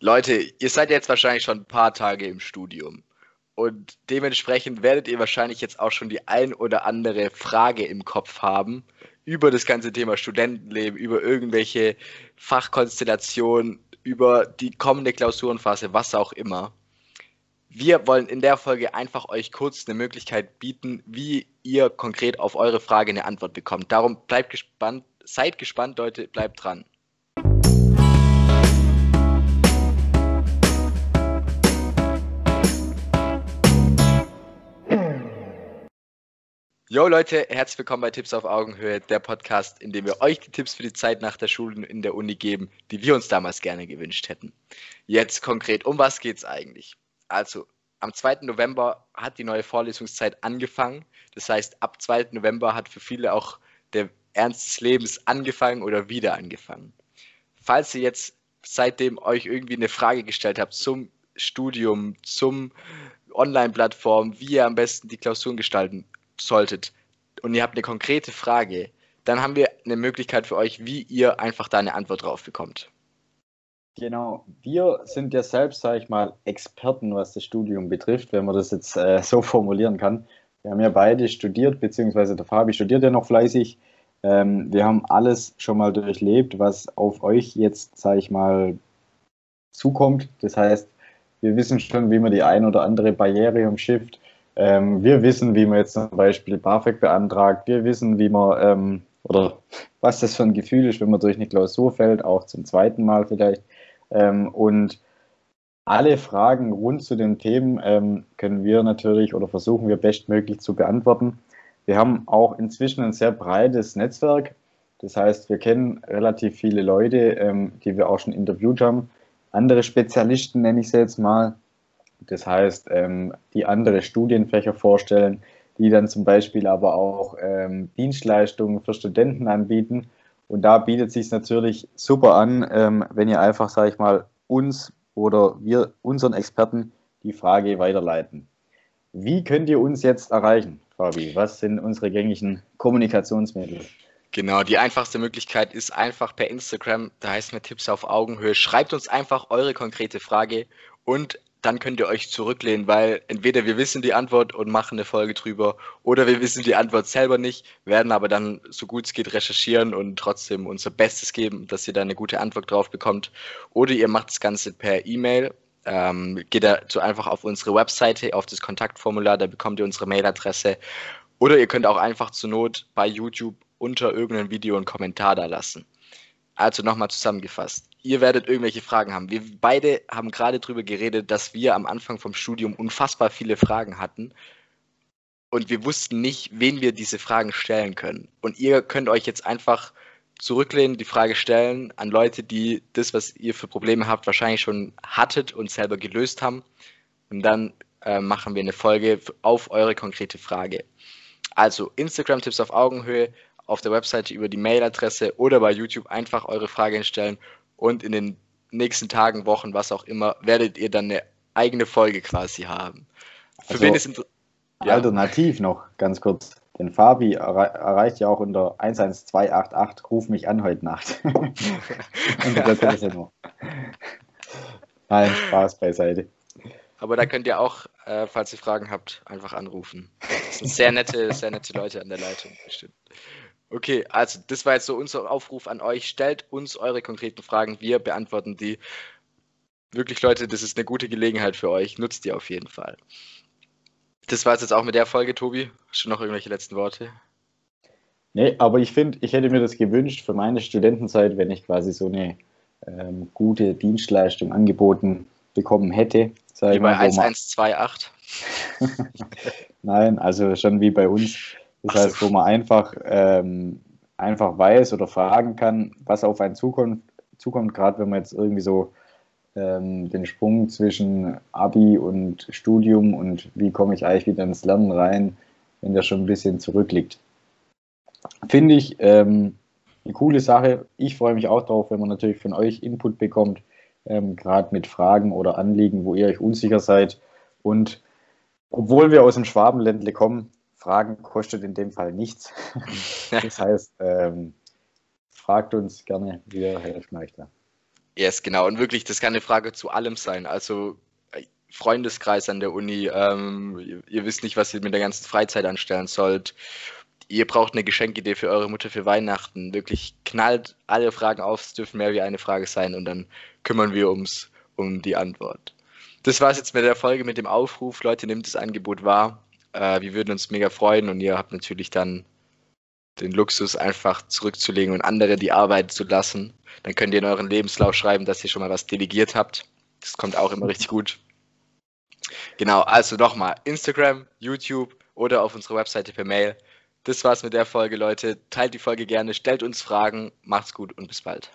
Leute, ihr seid jetzt wahrscheinlich schon ein paar Tage im Studium. Und dementsprechend werdet ihr wahrscheinlich jetzt auch schon die ein oder andere Frage im Kopf haben über das ganze Thema Studentenleben, über irgendwelche Fachkonstellationen, über die kommende Klausurenphase, was auch immer. Wir wollen in der Folge einfach euch kurz eine Möglichkeit bieten, wie ihr konkret auf eure Frage eine Antwort bekommt. Darum bleibt gespannt, seid gespannt, Leute, bleibt dran. Jo Leute, herzlich willkommen bei Tipps auf Augenhöhe, der Podcast, in dem wir euch die Tipps für die Zeit nach der Schule und in der Uni geben, die wir uns damals gerne gewünscht hätten. Jetzt konkret, um was geht's eigentlich? Also, am 2. November hat die neue Vorlesungszeit angefangen. Das heißt, ab 2. November hat für viele auch der Ernst des Lebens angefangen oder wieder angefangen. Falls ihr jetzt seitdem euch irgendwie eine Frage gestellt habt zum Studium, zum Online-Plattform, wie ihr am besten die Klausuren gestalten solltet und ihr habt eine konkrete Frage, dann haben wir eine Möglichkeit für euch, wie ihr einfach da eine Antwort drauf bekommt. Genau, wir sind ja selbst, sage ich mal, Experten, was das Studium betrifft, wenn man das jetzt äh, so formulieren kann. Wir haben ja beide studiert, beziehungsweise der Fabi studiert ja noch fleißig. Ähm, wir haben alles schon mal durchlebt, was auf euch jetzt, sage ich mal, zukommt. Das heißt, wir wissen schon, wie man die ein oder andere Barriere umschifft. Ähm, wir wissen, wie man jetzt zum Beispiel BAföG beantragt. Wir wissen, wie man ähm, oder was das für ein Gefühl ist, wenn man durch eine Klausur fällt, auch zum zweiten Mal vielleicht. Ähm, und alle Fragen rund zu den Themen ähm, können wir natürlich oder versuchen wir bestmöglich zu beantworten. Wir haben auch inzwischen ein sehr breites Netzwerk. Das heißt, wir kennen relativ viele Leute, ähm, die wir auch schon interviewt haben. Andere Spezialisten nenne ich sie jetzt mal, das heißt, ähm, die andere Studienfächer vorstellen, die dann zum Beispiel aber auch ähm, Dienstleistungen für Studenten anbieten. Und da bietet es sich natürlich super an, ähm, wenn ihr einfach, sage ich mal, uns oder wir unseren Experten die Frage weiterleiten. Wie könnt ihr uns jetzt erreichen, Fabi? Was sind unsere gängigen Kommunikationsmittel? Genau, die einfachste Möglichkeit ist einfach per Instagram, da heißt mir Tipps auf Augenhöhe. Schreibt uns einfach eure konkrete Frage und dann könnt ihr euch zurücklehnen, weil entweder wir wissen die Antwort und machen eine Folge drüber oder wir wissen die Antwort selber nicht, werden aber dann so gut es geht recherchieren und trotzdem unser Bestes geben, dass ihr da eine gute Antwort drauf bekommt. Oder ihr macht das Ganze per E-Mail. Ähm, geht dazu einfach auf unsere Webseite, auf das Kontaktformular, da bekommt ihr unsere Mailadresse. Oder ihr könnt auch einfach zur Not bei YouTube unter irgendeinem Video einen Kommentar da lassen. Also nochmal zusammengefasst ihr werdet irgendwelche Fragen haben. Wir beide haben gerade darüber geredet, dass wir am Anfang vom Studium unfassbar viele Fragen hatten und wir wussten nicht, wen wir diese Fragen stellen können. Und ihr könnt euch jetzt einfach zurücklehnen, die Frage stellen an Leute, die das, was ihr für Probleme habt, wahrscheinlich schon hattet und selber gelöst haben. Und dann äh, machen wir eine Folge auf eure konkrete Frage. Also Instagram-Tipps auf Augenhöhe, auf der Webseite über die Mailadresse oder bei YouTube einfach eure Frage stellen und in den nächsten Tagen, Wochen, was auch immer, werdet ihr dann eine eigene Folge quasi haben. Für also, wen ist ja. Alternativ noch, ganz kurz. Denn Fabi erre erreicht ja auch unter 11288, ruf mich an heute Nacht. unter der Telefonnummer. Nein, Spaß beiseite. Aber da könnt ihr auch, äh, falls ihr Fragen habt, einfach anrufen. Das sind sehr nette, sehr nette Leute an der Leitung, bestimmt. Okay, also das war jetzt so unser Aufruf an euch. Stellt uns eure konkreten Fragen, wir beantworten die. Wirklich, Leute, das ist eine gute Gelegenheit für euch. Nutzt die auf jeden Fall. Das war es jetzt auch mit der Folge, Tobi. Hast du noch irgendwelche letzten Worte? Nee, aber ich finde, ich hätte mir das gewünscht für meine Studentenzeit, wenn ich quasi so eine ähm, gute Dienstleistung angeboten bekommen hätte. Wie bei 1128. Nein, also schon wie bei uns das Ach heißt, wo man einfach, ähm, einfach weiß oder fragen kann, was auf einen zukommt, zukommt gerade wenn man jetzt irgendwie so ähm, den Sprung zwischen Abi und Studium und wie komme ich eigentlich wieder ins Lernen rein, wenn der schon ein bisschen zurückliegt. Finde ich ähm, eine coole Sache. Ich freue mich auch darauf, wenn man natürlich von euch Input bekommt, ähm, gerade mit Fragen oder Anliegen, wo ihr euch unsicher seid. Und obwohl wir aus dem Schwabenländle kommen, Fragen kostet in dem Fall nichts. das heißt, ähm, fragt uns gerne, wie ihr helfen möchte. Yes, genau. Und wirklich, das kann eine Frage zu allem sein. Also äh, Freundeskreis an der Uni, ähm, ihr, ihr, wisst nicht, was ihr mit der ganzen Freizeit anstellen sollt. Ihr braucht eine Geschenkidee für eure Mutter für Weihnachten. Wirklich knallt alle Fragen auf, es dürfen mehr wie eine Frage sein und dann kümmern wir uns um die Antwort. Das war es jetzt mit der Folge mit dem Aufruf. Leute, nehmt das Angebot wahr. Äh, wir würden uns mega freuen und ihr habt natürlich dann den Luxus, einfach zurückzulegen und andere die Arbeit zu lassen. Dann könnt ihr in euren Lebenslauf schreiben, dass ihr schon mal was delegiert habt. Das kommt auch immer richtig gut. Genau, also nochmal Instagram, YouTube oder auf unserer Webseite per Mail. Das war's mit der Folge, Leute. Teilt die Folge gerne, stellt uns Fragen, macht's gut und bis bald.